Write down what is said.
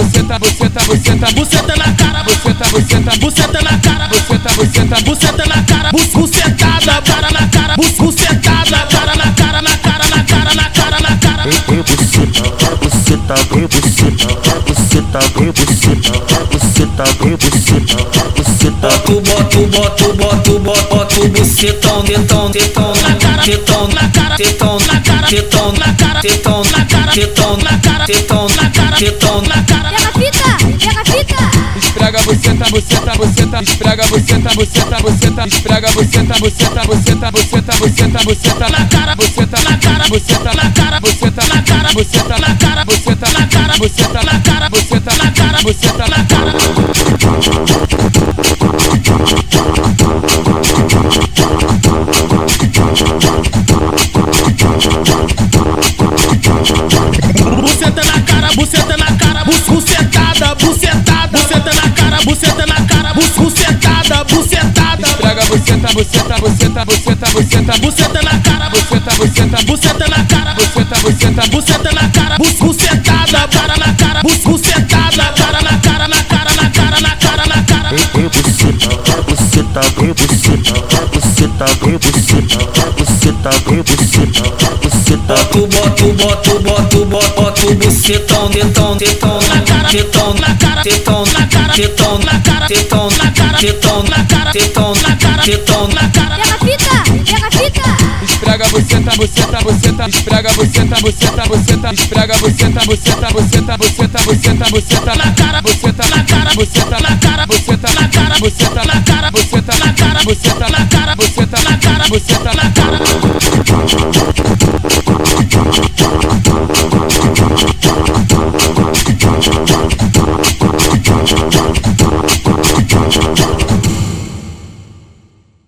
buceta, buceta, buceta, buceta, na cara, buceta, buceta, buceta na cara, buceta, buceta, buceta na cara, bucetada, cara na cara, bucetada, cara na cara, na cara, na cara, na cara, na cara. Ei, buceta, buceta, vem buceta, buceta, vem buceta, buceta, vem buceta, buceta. Tu bota, bota, bota, bota, bucetão, tetão, tetão na cara, tetão na cara, tetão na cara, tetão na cara, tetão na cara, tetão na cara, tetão na cara, tetão você tá esprega você tá você tá você tá esprega você tá você tá você tá você tá você tá você tá, você tá, você buceta, buceta, buceta, buceta, buceta, buceta na cara, buceta, buceta, buceta na cara, buceta, buceta, buceta na cara, bu- bucetada, cara na cara, bu- bucetada, cara na cara, na cara, na cara, na cara, na cara. Ei, buceta, buceta, vem buceta, buceta, vem buceta, buceta, vem buceta, buceta. Tu bota, bota, bota, bota, bota o bucetão, tetão, tetão na cara, tetão na cara, tetão na cara, tetão na cara, tetão na cara, tetão na cara, tetão na cara, toma na cara. Pega fita, pega fita. Esprega você tá, você tá, você tá. Esprega você tá, você tá, você tá. Esprega você tá, você tá, você tá, você tá, você tá, você tá. Você tá, na cara, você tá, na cara, você tá, na cara, você tá, na cara, você tá, na cara, você tá, na cara, você tá, na cara, você tá, na cara, você tá, na cara.